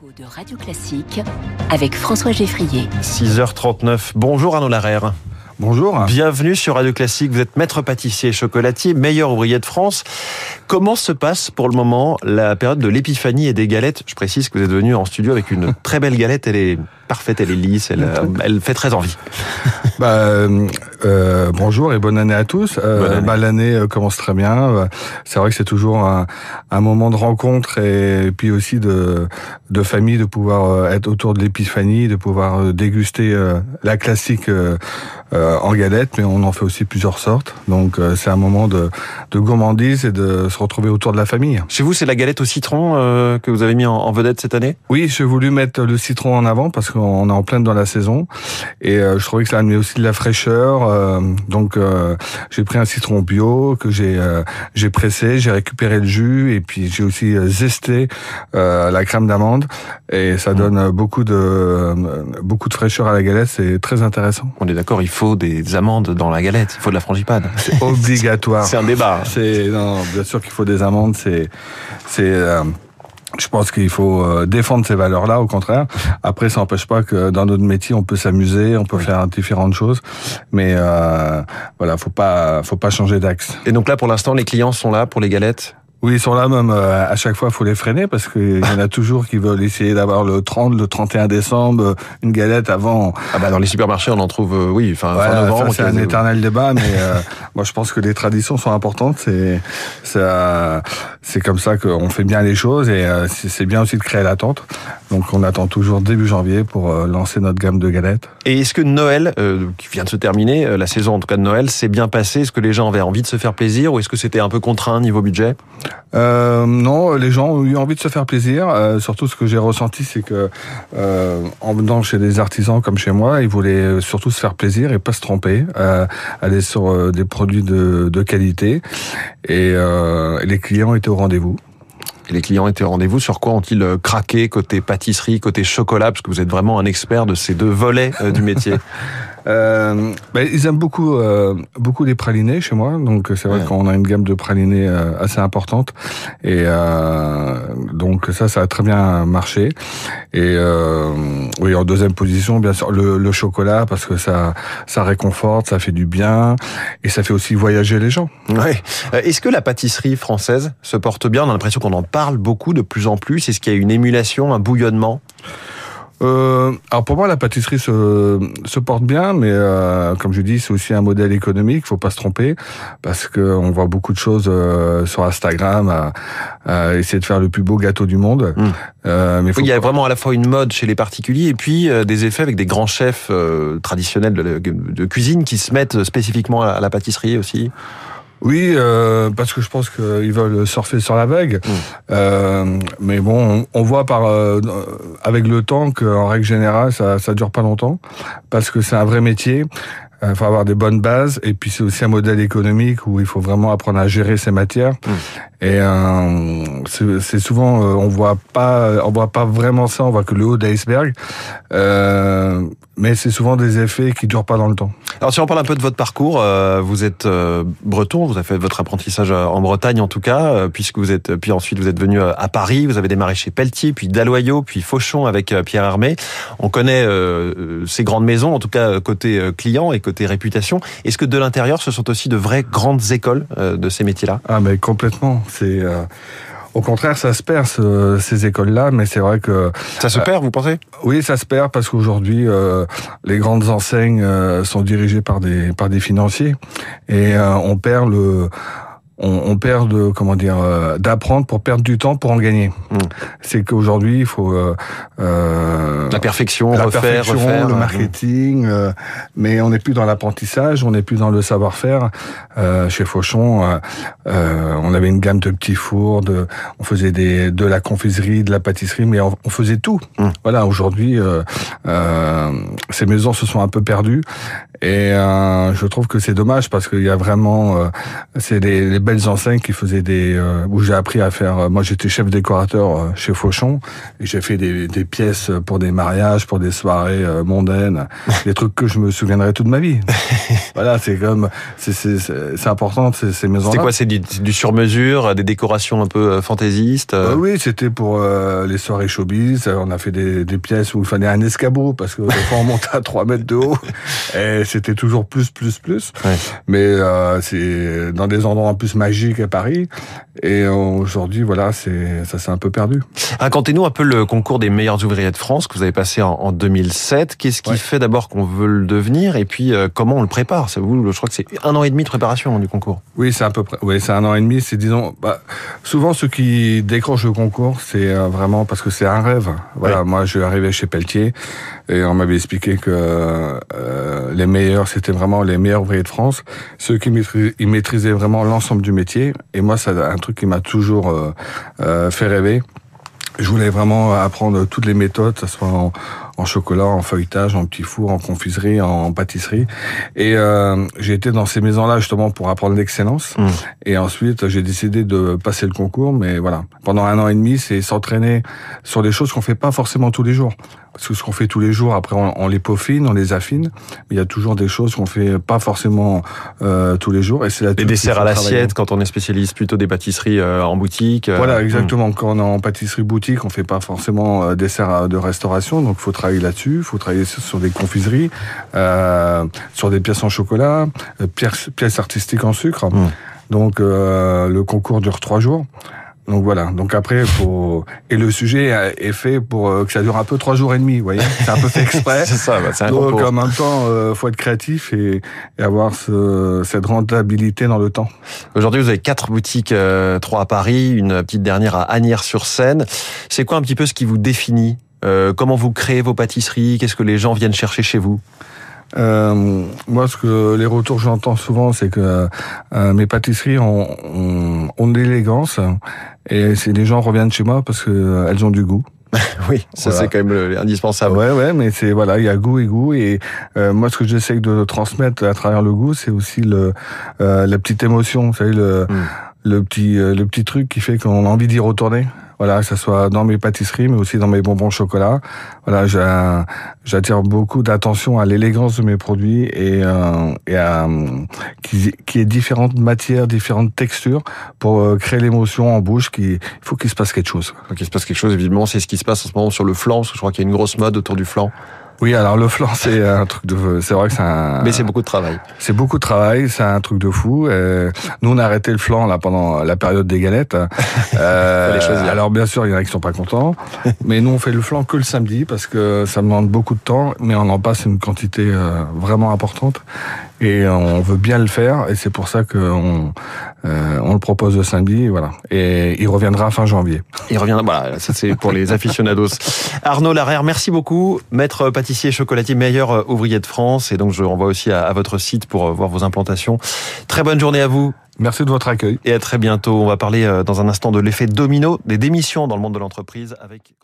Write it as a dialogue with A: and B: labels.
A: De Radio Classique avec François Geffrier.
B: 6h39. Bonjour Arnaud Larère.
C: Bonjour.
B: Bienvenue sur Radio Classique. Vous êtes maître pâtissier et chocolatier, meilleur ouvrier de France. Comment se passe pour le moment la période de l'épiphanie et des galettes? Je précise que vous êtes venu en studio avec une très belle galette. Elle est parfaite, elle est lisse, elle, euh, elle fait très envie.
C: Bah, euh, euh, bonjour et bonne année à tous. Euh, bah, L'année euh, commence très bien. C'est vrai que c'est toujours un, un, moment de rencontre et, puis aussi de, de famille, de pouvoir être autour de l'épiphanie, de pouvoir déguster la classique en galette, mais on en fait aussi plusieurs sortes. Donc c'est un moment de, de gourmandise et de se retrouver autour de la famille.
B: Chez vous, c'est la galette au citron que vous avez mis en, en vedette cette année?
C: Oui, j'ai voulu mettre le citron en avant parce que on est en pleine dans la saison et euh, je trouvais que ça amenait aussi de la fraîcheur. Euh, donc euh, j'ai pris un citron bio que j'ai j'ai pressé, j'ai récupéré le jus et puis j'ai aussi zesté la crème d'amande et ça donne beaucoup de beaucoup de fraîcheur à la galette. C'est très intéressant.
B: On est d'accord, il faut des amandes dans la galette, il faut de la frangipane.
C: C'est obligatoire.
B: c'est un débat.
C: C'est non, bien sûr qu'il faut des amandes. C'est c'est je pense qu'il faut euh, défendre ces valeurs-là, au contraire. Après, ça n'empêche pas que dans notre métier, on peut s'amuser, on peut faire différentes choses, mais euh, voilà, faut pas, faut pas changer d'axe.
B: Et donc là, pour l'instant, les clients sont là pour les galettes?
C: Oui, ils sont là même euh, à chaque fois, faut les freiner parce qu'il y en a toujours qui veulent essayer d'avoir le 30, le 31 décembre, euh, une galette avant.
B: Ah bah dans les supermarchés, on en trouve, euh, oui, enfin
C: fin novembre. C'est un éternel débat, mais moi je pense que les traditions sont importantes. C'est c'est comme ça qu'on fait bien les choses et c'est bien aussi de créer l'attente. Donc on attend toujours début janvier pour lancer notre gamme de galettes.
B: Et est-ce que Noël, qui vient de se terminer, la saison en tout cas de Noël, s'est bien passé? Est-ce que les gens avaient envie de se faire plaisir ou est-ce que c'était un peu contraint niveau budget?
C: Euh, non, les gens ont eu envie de se faire plaisir. Euh, surtout, ce que j'ai ressenti, c'est que euh, en venant chez des artisans comme chez moi, ils voulaient surtout se faire plaisir et pas se tromper, euh, aller sur euh, des produits de, de qualité. Et les clients étaient au rendez-vous.
B: Et les clients étaient au rendez-vous. Sur quoi ont-ils craqué côté pâtisserie, côté chocolat? Parce que vous êtes vraiment un expert de ces deux volets du métier.
C: Euh, ben, ils aiment beaucoup euh, beaucoup les pralinés chez moi, donc c'est vrai qu'on a une gamme de pralinés euh, assez importante et euh, donc ça ça a très bien marché. Et euh, oui, en deuxième position, bien sûr le, le, chocolat parce que ça ça réconforte, ça fait du bien et ça fait aussi voyager les gens.
B: Ouais. Est-ce que la pâtisserie française se porte bien? On a l'impression qu'on en parle beaucoup de plus en plus. Est-ce qu'il y a une émulation, un bouillonnement?
C: Euh, alors pour moi, la pâtisserie se, se porte bien, mais euh, comme je dis, c'est aussi un modèle économique. Faut pas se tromper parce que on voit beaucoup de choses euh, sur Instagram à, à, essayer de faire le plus beau gâteau du monde.
B: Mmh. Euh, mais il y a vraiment à la fois une mode chez les particuliers et puis euh, des effets avec des grands chefs euh, traditionnels de, de, cuisine qui se mettent spécifiquement à la pâtisserie aussi.
C: Oui, euh, parce que je pense qu'ils veulent surfer sur la vague. Mmh. Euh, mais bon, on, on voit par euh, avec le temps qu'en règle générale, ça, ça dure pas longtemps, parce que c'est un vrai métier. Il euh, faut avoir des bonnes bases et puis c'est aussi un modèle économique où il faut vraiment apprendre à gérer ses matières. Mmh. Et euh, c'est souvent euh, on voit pas on voit pas vraiment ça, on voit que le haut d'iceberg. Euh, mais c'est souvent des effets qui durent pas dans le temps.
B: Alors si on parle un peu de votre parcours, euh, vous êtes euh, breton, vous avez fait votre apprentissage en Bretagne en tout cas, puisque vous êtes puis ensuite vous êtes venu à Paris, vous avez démarré chez Pelletier, puis Daloyau, puis Fauchon avec Pierre Hermé. On connaît ces grandes maisons en tout cas côté client et côté réputation. Est-ce que de l'intérieur ce sont aussi de vraies grandes écoles de ces métiers-là?
C: Ah mais complètement. C'est euh, au contraire, ça se perd ces écoles-là, mais c'est vrai que
B: ça se perd. Vous pensez?
C: Oui, ça se perd parce qu'aujourd'hui, euh, les grandes enseignes euh, sont dirigées par des par des financiers et on perd le on, on, perd de comment dire euh, d'apprendre pour perdre du temps pour en gagner. Mmh. C'est qu'aujourd'hui il faut euh,
B: euh, la perfection, la refaire, perfection, refaire,
C: le marketing, euh, mais on n'est plus dans l'apprentissage, on n'est plus dans le savoir-faire. Euh, chez Fauchon, on avait une gamme de petits fours, de, on faisait des de la confiserie, de la pâtisserie, mais on, on faisait tout. Mmh. Voilà, aujourd'hui ces maisons se sont un peu perdues et je trouve que c'est dommage parce qu'il y a vraiment c'est les, les belles enseignes qui faisaient des euh, où j'ai appris à faire. euh, moi, j'étais chef décorateur euh, chez Fauchon et j'ai fait des, des pièces pour des mariages, pour des soirées mondaines, des trucs que je me souviendrai toute ma vie. voilà, c'est comme c'est c'est c'est c'est important ces, ces maisons.
B: C'était quoi C'est du, du sur-mesure, des décorations un peu fantaisistes
C: oui, c'était pour les soirées showbiz. On a fait des, des pièces où il fallait un escabeau parce que des fois on montait à 3 mètres de haut et c'était toujours plus, plus, plus.
B: Ouais.
C: Mais c'est dans des endroits en plus magiques à Paris. Et aujourd'hui, voilà, c'est ça s'est un peu perdu.
B: Racontez-nous un peu le concours des meilleurs ouvriers de France que vous avez passé en, en 2007. Qu'est-ce qui
C: Ouais.
B: fait d'abord qu'on veut le devenir et puis euh, comment on le prépare? C'est vous, je crois que c'est un an et demi de préparation hein, du concours.
C: Oui, c'est à peu près. Oui, c'est un an et demi. C'est disons. Bah, souvent, ceux qui décrochent le concours, c'est euh, vraiment parce que c'est un rêve. Voilà. Moi, je suis arrivé chez Pelletier et on m'avait expliqué que euh, les meilleurs, c'était vraiment les meilleurs ouvriers de France. Ceux qui maîtrisaient, ils maîtrisaient vraiment l'ensemble du métier. Et moi, c'est un truc qui m'a toujours euh, euh, fait rêver. Je voulais vraiment apprendre toutes les méthodes, que ce soit en, en chocolat, en feuilletage, en petit four, en confiserie, en pâtisserie. Et euh, j'ai été dans ces maisons-là justement pour apprendre l'excellence.
B: Mm.
C: Et ensuite, j'ai décidé de passer le concours. Mais voilà, pendant un an et demi, c'est s'entraîner sur des choses qu'on fait pas forcément tous les jours. Parce que ce qu'on fait tous les jours, après, on, on les peaufine, on les affine. Mais il y a toujours des choses qu'on fait pas forcément euh, tous les jours. Et c'est
B: Les desserts à l'assiette quand on est spécialiste plutôt des pâtisseries euh, en boutique. euh,
C: Voilà,
B: hmm.
C: exactement. Quand on est en pâtisserie boutique, on fait pas forcément euh, dessert euh, de restauration, donc faut travailler là-dessus. Il faut travailler sur, des confiseries, euh, sur des pièces en chocolat, euh, pièces, pièces artistiques en sucre.
B: Mm.
C: Donc euh, le concours dure trois jours. Donc voilà. Donc après, faut et le sujet est fait pour que ça dure un peu trois jours et demi. Vous voyez, c'est un peu fait exprès.
B: C'est ça, bah, c'est un
C: Donc
B: concours.
C: en même temps, euh, faut être créatif et, et avoir ce, cette rentabilité dans le temps.
B: Aujourd'hui, vous avez quatre boutiques, euh, trois à Paris, une petite dernière à Agnières-sur-Seine. C'est quoi un petit peu ce qui vous définit Euh, Comment vous créez vos pâtisseries? Qu'est-ce que les gens viennent chercher chez vous?
C: Euh, moi, ce que les retours que j'entends souvent, c'est que euh, mes pâtisseries ont, ont, ont de l'élégance et c'est les gens reviennent chez moi parce que euh, elles ont du goût.
B: Oui, ça
C: Voilà.
B: c'est quand même le- indispensable.
C: Ouais, ouais, mais c'est voilà, il y a goût et goût et euh, moi, ce que j'essaie de transmettre à travers le goût, c'est aussi le euh, la petite émotion, vous savez le
B: Mm.
C: Le petit euh, le petit truc qui fait qu'on a envie d'y retourner. Voilà, que ce soit dans mes pâtisseries, mais aussi dans mes bonbons chocolat. Voilà, j'attire beaucoup d'attention à l'élégance de mes produits et, euh, et à qui, qui est différentes matières, différentes textures pour euh, créer l'émotion en bouche. Qui, il faut qu'il se passe quelque chose.
B: Donc il se passe quelque chose, évidemment, c'est ce qui se passe en ce moment sur le flanc, parce que je crois qu'il y a une grosse mode autour du flanc.
C: Oui, alors le flan, c'est un truc de, c'est vrai que c'est un,
B: Mais c'est beaucoup de travail.
C: c'est beaucoup de travail, c'est un truc de fou. Euh, nous, on a arrêté le flan là pendant la période des galettes. Euh, alors bien sûr, il y en a qui sont pas contents, mais nous on fait le flan que le samedi parce que ça demande beaucoup de temps, mais on en passe une quantité euh, vraiment importante et on veut bien le faire et c'est pour ça qu'on euh, on le propose le samedi, voilà. Et il reviendra fin janvier.
B: Il revient, voilà, ça c'est pour les aficionados. Arnaud Larère, merci beaucoup. Maître pâtissier chocolatier, meilleur euh, ouvrier de France. Et donc je renvoie aussi à, à votre site pour euh, voir vos implantations. Très bonne journée à vous
C: Merci de votre accueil.
B: et à très bientôt. On va parler euh, dans un instant de l'effet domino des démissions dans le monde de l'entreprise avec.